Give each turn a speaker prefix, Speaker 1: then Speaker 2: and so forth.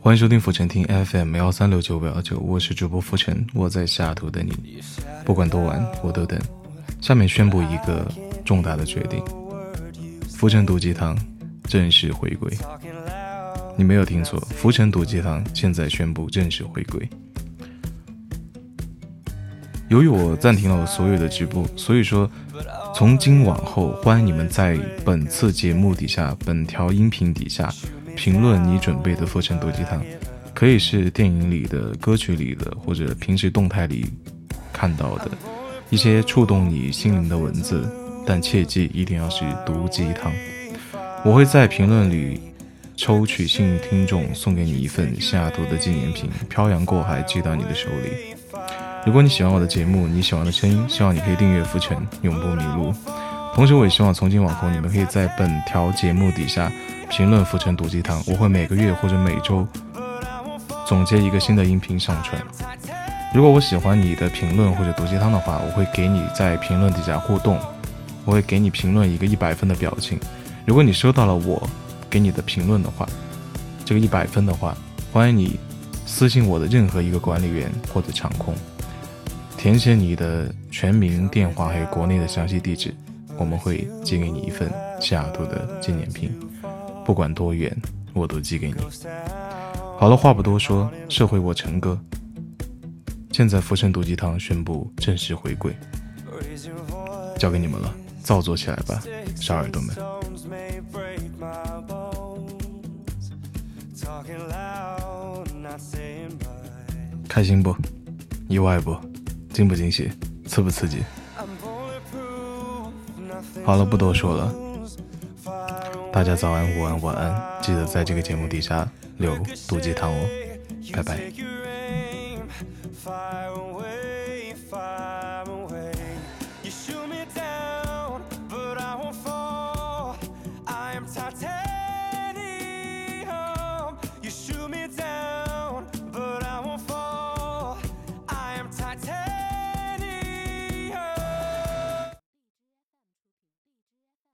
Speaker 1: 欢迎收听浮沉听 FM 幺三六九五幺九，我是主播浮沉，我在下图等你，不管多晚我都等。下面宣布一个重大的决定：浮沉毒鸡汤正式回归。你没有听错，浮沉毒鸡汤现在宣布正式回归。由于我暂停了我所有的直播，所以说从今往后，欢迎你们在本次节目底下、本条音频底下评论你准备的浮沉毒鸡汤，可以是电影里的、歌曲里的，或者平时动态里看到的一些触动你心灵的文字，但切记一定要是毒鸡汤。我会在评论里。抽取幸运听众，送给你一份下图的纪念品，漂洋过海寄到你的手里。如果你喜欢我的节目，你喜欢的声音，希望你可以订阅浮沉，永不迷路。同时，我也希望从今往后，你们可以在本条节目底下评论“浮沉毒鸡汤”，我会每个月或者每周总结一个新的音频上传。如果我喜欢你的评论或者毒鸡汤的话，我会给你在评论底下互动，我会给你评论一个一百分的表情。如果你收到了我。给你的评论的话，这个一百分的话，欢迎你私信我的任何一个管理员或者场控，填写你的全名、电话还有国内的详细地址，我们会寄给你一份西雅图的纪念品，不管多远，我都寄给你。好了，话不多说，社会我陈哥，现在福生毒鸡汤宣布正式回归，交给你们了，造作起来吧，小耳朵们。开心不？意外不？惊不惊喜刺不刺激？好了不多说了，大家早安、午安、晚安，记得在这个节目底下留毒鸡汤哦，拜拜。Titanic.